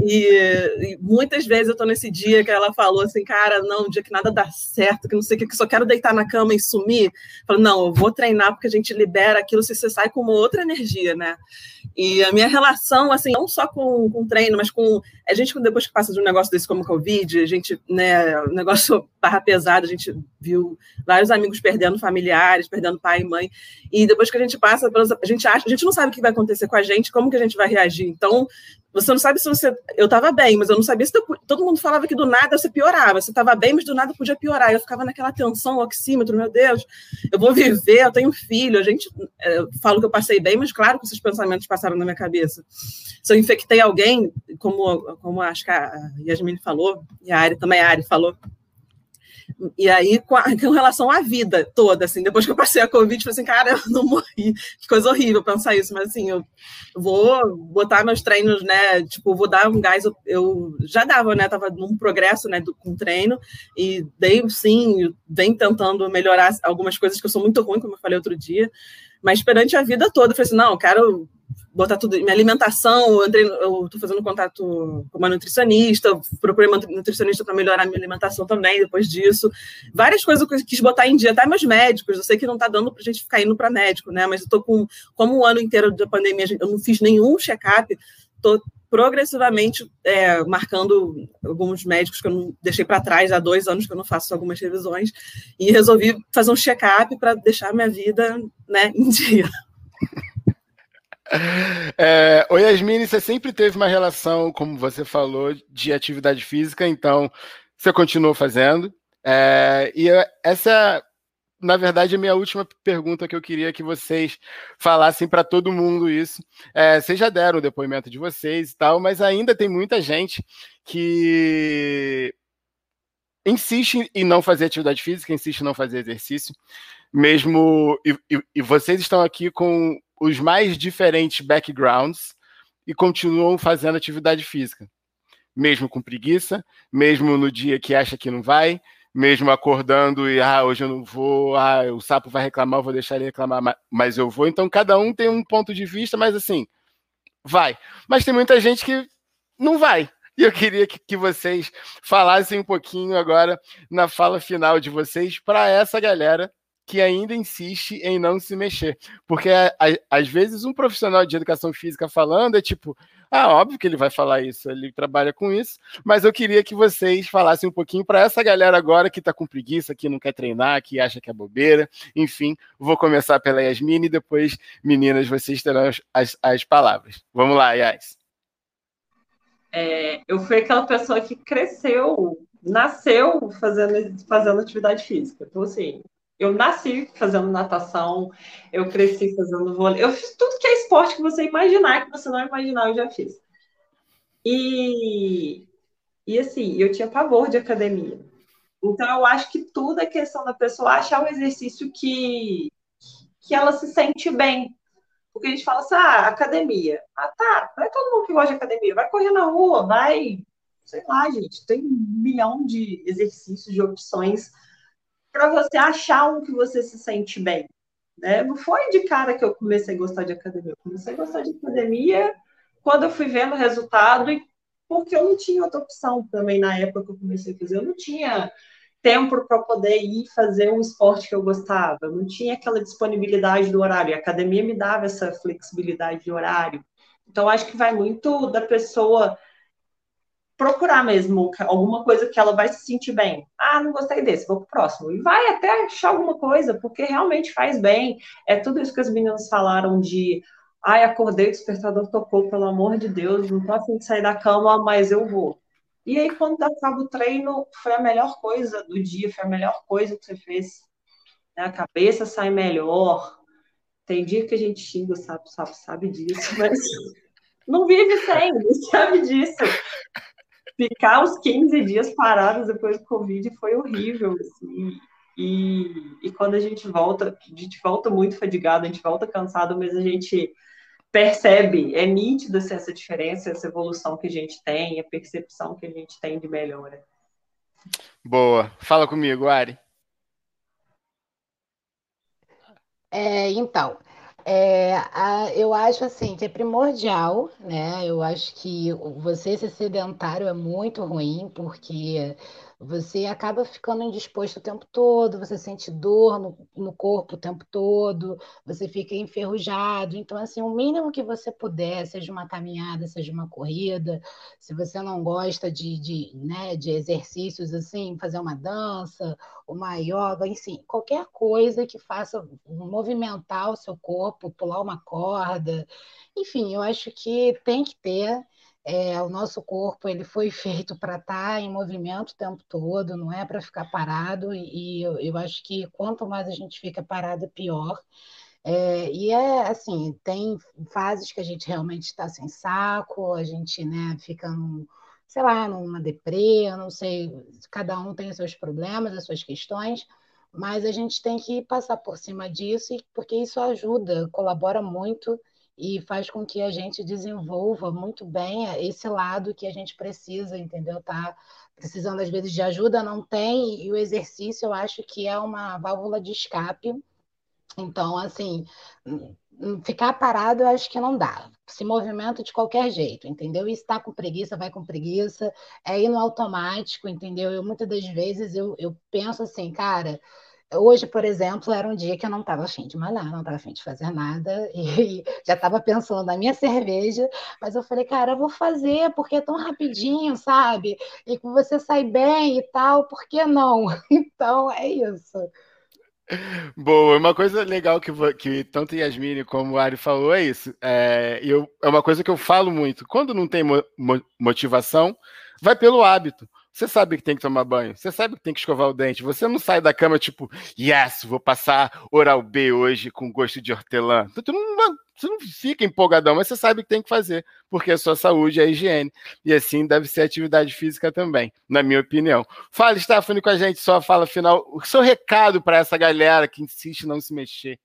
Speaker 4: E, e, muitas vezes eu tô nesse dia que ela falou assim, cara, não, um dia que nada dá certo, que não sei o que, que só quero deitar na cama e sumir. Falei, não, eu vou treinar porque a gente libera aquilo, se você sai com uma outra energia, né? E a minha relação, assim, não só com, com treino, mas com. A gente, depois que passa de um negócio desse como Covid, a gente, né, um negócio [laughs] barra pesado, a gente viu vários amigos perdendo familiares, perdendo pai e mãe. E depois que a gente passa, a gente acha, a gente não sabe o que vai acontecer com a gente, como que a gente vai reagir. Então, você não sabe se você. Eu estava bem, mas eu não sabia se. Todo mundo falava que do nada você piorava. Você estava bem, mas do nada podia piorar. Eu ficava naquela tensão, oxímetro, meu Deus, eu vou viver, eu tenho filho. A gente. É, eu falo que eu passei bem, mas claro que esses pensamentos passaram na minha cabeça. Se eu infectei alguém, como, como acho que a Yasmin falou, e a Ari também, a Ari falou, e aí, com, a, [laughs] com, relação à vida toda, assim, depois que eu passei a Covid, falei assim, cara, eu não morri. Que coisa horrível pensar isso, mas assim, eu vou botar meus treinos, né? Tipo, vou dar um gás. Eu, eu já dava, né? Tava num progresso, né, do, com treino, e dei sim, vem tentando melhorar algumas coisas que eu sou muito ruim, como eu falei outro dia. Mas perante a vida toda, eu falei assim, não, eu quero botar tudo. Minha alimentação, eu entrei, eu estou fazendo contato com uma nutricionista, procurei uma nutricionista para melhorar minha alimentação também depois disso. Várias coisas que eu quis botar em dia, até meus médicos. Eu sei que não está dando para a gente ficar indo para médico, né? Mas eu estou com, como o ano inteiro da pandemia, eu não fiz nenhum check-up, estou progressivamente é, marcando alguns médicos que eu não deixei para trás há dois anos que eu não faço algumas revisões e resolvi fazer um check-up para deixar minha vida né, em dia. [laughs]
Speaker 1: É, o Yasmine, você sempre teve uma relação, como você falou, de atividade física, então você continuou fazendo. É, e essa na verdade, a minha última pergunta que eu queria que vocês falassem para todo mundo isso. É, vocês já deram o depoimento de vocês e tal, mas ainda tem muita gente que insiste em não fazer atividade física, insiste em não fazer exercício, mesmo. E, e, e vocês estão aqui com os mais diferentes backgrounds e continuam fazendo atividade física, mesmo com preguiça, mesmo no dia que acha que não vai, mesmo acordando e ah, hoje eu não vou, ah, o sapo vai reclamar, eu vou deixar ele reclamar, mas eu vou. Então cada um tem um ponto de vista, mas assim, vai. Mas tem muita gente que não vai. E eu queria que, que vocês falassem um pouquinho agora na fala final de vocês para essa galera que ainda insiste em não se mexer. Porque às vezes um profissional de educação física falando é tipo, ah, óbvio que ele vai falar isso, ele trabalha com isso, mas eu queria que vocês falassem um pouquinho para essa galera agora que está com preguiça, que não quer treinar, que acha que é bobeira. Enfim, vou começar pela Yasmine e depois, meninas, vocês terão as, as palavras. Vamos lá, Yas.
Speaker 3: É, eu fui aquela pessoa que cresceu, nasceu fazendo, fazendo atividade física. Então, assim, eu nasci fazendo natação, eu cresci fazendo vôlei, eu fiz tudo que é esporte que você imaginar, que você não imaginar, eu já fiz. E, e assim, eu tinha pavor de academia. Então, eu acho que tudo é questão da pessoa achar o exercício que, que ela se sente bem. Porque a gente fala assim, ah, academia. Ah, tá, não é todo mundo que gosta de academia. Vai correr na rua, vai, sei lá, gente, tem um milhão de exercícios, de opções para você achar um que você se sente bem. Né? Não foi de cara que eu comecei a gostar de academia. Eu comecei a gostar de academia quando eu fui vendo o resultado e porque eu não tinha outra opção também na época que eu comecei a fazer. Eu não tinha tempo para poder ir fazer um esporte que eu gostava. Eu não tinha aquela disponibilidade do horário. A academia me dava essa flexibilidade de horário. Então, acho que vai muito da pessoa procurar mesmo alguma coisa que ela vai se sentir bem. Ah, não gostei desse, vou pro próximo. E vai até achar alguma coisa, porque realmente faz bem. É tudo isso que as meninas falaram de ai, acordei, o despertador tocou, pelo amor de Deus, não tô afim de sair da cama, mas eu vou. E aí, quando acaba o treino, foi a melhor coisa do dia, foi a melhor coisa que você fez. Né? A cabeça sai melhor. Tem dia que a gente xinga o sapo sabe disso, mas [laughs] não vive sem, sabe disso ficar os 15 dias parados depois do Covid foi horrível, assim. E, e quando a gente volta, a gente volta muito fadigado, a gente volta cansado, mas a gente percebe, é nítido assim, essa diferença, essa evolução que a gente tem, a percepção que a gente tem de melhora.
Speaker 1: Boa. Fala comigo, Ari.
Speaker 2: É, então, é, a, eu acho assim que é primordial, né? Eu acho que você ser sedentário é muito ruim, porque você acaba ficando indisposto o tempo todo, você sente dor no, no corpo o tempo todo, você fica enferrujado. Então, assim, o mínimo que você puder, seja uma caminhada, seja uma corrida, se você não gosta de, de, né, de exercícios assim, fazer uma dança, uma yoga, enfim, qualquer coisa que faça movimentar o seu corpo, pular uma corda, enfim, eu acho que tem que ter é, o nosso corpo ele foi [laughs] feito para estar tá em movimento o tempo todo, não é para ficar parado, e, eu, eu, acho que quanto mais a gente fica parado, pior. É, e é assim, tem fases que a gente realmente está sem saco, a gente né, fica num, sei lá, numa deprê, não sei, cada um tem os seus problemas, as suas questões, mas a gente tem que passar por cima disso, porque isso ajuda, colabora muito e faz com que a gente desenvolva muito bem esse lado que a gente precisa, entendeu? Tá precisando às vezes de ajuda, não tem, e o exercício eu acho que é uma válvula de escape. Então, assim, ficar parado eu acho que não dá. Se movimenta de qualquer jeito, entendeu? E está com preguiça, vai com preguiça, é ir no automático, entendeu? Eu muitas das vezes eu, eu penso assim, cara, Hoje, por exemplo, era um dia que eu não estava afim de malhar, não estava afim de fazer nada, [laughs] e já estava pensando na minha cerveja, mas eu falei, cara, eu vou fazer, porque é tão rapidinho, sabe? E que você sai bem e tal, por que não? [laughs] Então, é isso.
Speaker 1: Boa, uma coisa legal que, que tanto Yasmine como o Ari falou é isso. É, eu, é uma coisa que eu falo muito. Quando não tem mo motivação, vai pelo hábito Você sabe que tem que tomar banho, você sabe que tem que escovar o dente. Você não sai da cama tipo, yes, vou passar oral B hoje com gosto de hortelã. Tu não, você não fica empolgadão, mas você sabe que tem que fazer, porque a sua saúde é a higiene. E assim deve ser atividade física também, na minha opinião. Fala, Stephanie, com a gente, só fala final. O seu recado para essa galera que insiste em não se mexer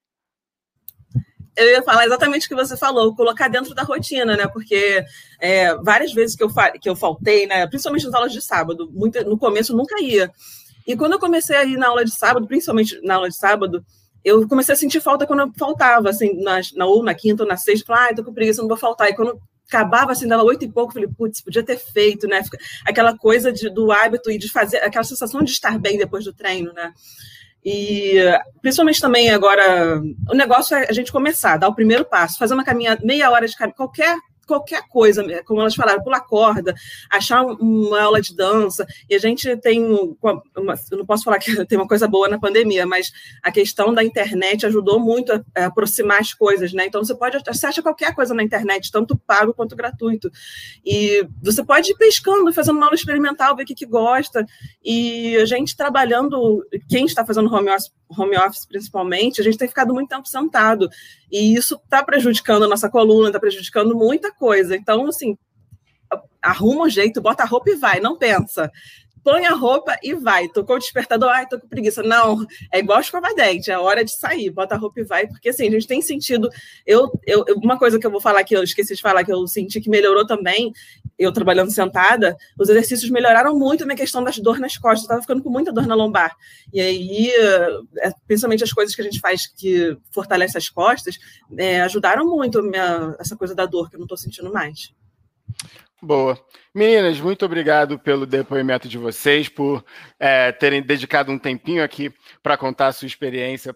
Speaker 4: eu ia falar exatamente o que você falou, colocar dentro da rotina, né? Porque é, várias vezes que eu, que eu faltei, né? Principalmente nas aulas de sábado, muito, no começo eu nunca ia. E quando eu comecei a ir na aula de sábado, principalmente na aula de sábado, eu comecei a sentir falta quando eu faltava, assim, na, na ou na quinta ou na sexta, falei, ah, tô com preguiça, não vou faltar. E quando acabava assim, dava oito e pouco, falei, putz, podia ter feito, né? Aquela coisa de, do hábito e de fazer, aquela sensação de estar bem depois do treino, né? E principalmente também agora, o negócio é a gente começar, dar o primeiro passo, fazer uma caminhada, meia hora de caminhada, qualquer qualquer coisa, como elas falaram, pular corda, achar uma aula de dança. E a gente tem, uma, eu não posso falar que [laughs] tem uma coisa boa na pandemia, mas a questão da internet ajudou muito a, a aproximar as coisas, né? Então você pode, você acha qualquer coisa na internet, tanto pago quanto gratuito. E você pode ir pescando, fazendo uma aula experimental, ver o que, que gosta. E a gente trabalhando, quem está fazendo home office, home office principalmente, a gente tem ficado muito tempo sentado. E isso está prejudicando a nossa coluna, está prejudicando muita coisa. Então, assim, arruma um jeito, bota a roupa e vai, não pensa põe a roupa e vai. Tocou o despertador, ai, tô com preguiça. Não, é igual escovar dente, é hora de sair, bota a roupa e vai, porque assim, a gente tem sentido. Eu, eu, uma coisa que eu vou falar que eu esqueci de falar, que eu senti que melhorou também, eu trabalhando sentada, os exercícios melhoraram muito a minha questão das dores nas costas, eu tava ficando com muita dor na lombar. E aí, é, principalmente as coisas que a gente faz que fortalece as costas, é, ajudaram muito minha, essa coisa da dor que eu não tô sentindo mais.
Speaker 1: Boa. Meninas, muito obrigado pelo depoimento de vocês, por é, terem dedicado um tempinho aqui para contar a sua experiência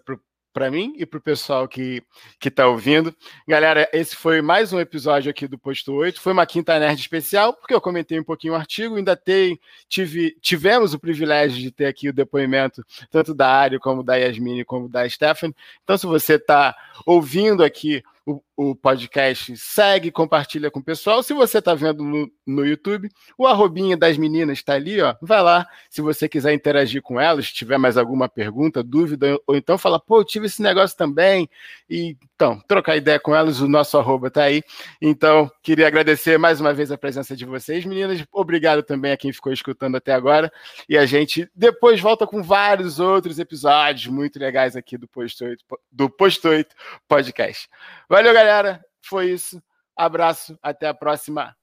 Speaker 1: mim e para o pessoal que está ouvindo. Galera, esse foi mais um episódio aqui do Posto 8. Foi uma quinta nerd especial, porque eu comentei um pouquinho o artigo, ainda tem, tive, tivemos o privilégio de ter aqui o depoimento tanto da Ari, como da Yasmine, como da Stephanie. Então, se você está ouvindo aqui o, o, podcast, segue, compartilha com o pessoal. Se você está vendo no, no, YouTube, o arrobinha das meninas está ali, ó. Vai lá, se você quiser interagir com elas, tiver mais alguma pergunta, dúvida, ou então fala, pô, eu tive esse negócio também. E então, trocar ideia com elas, o nosso arroba está aí. Então, queria agradecer mais uma vez a presença de vocês, meninas. Obrigado também a quem ficou escutando até agora. E a gente depois volta com vários outros episódios muito legais aqui do Posto 8, do Posto 8 Podcast. Valeu, galera. Foi isso. Abraço. Até a próxima.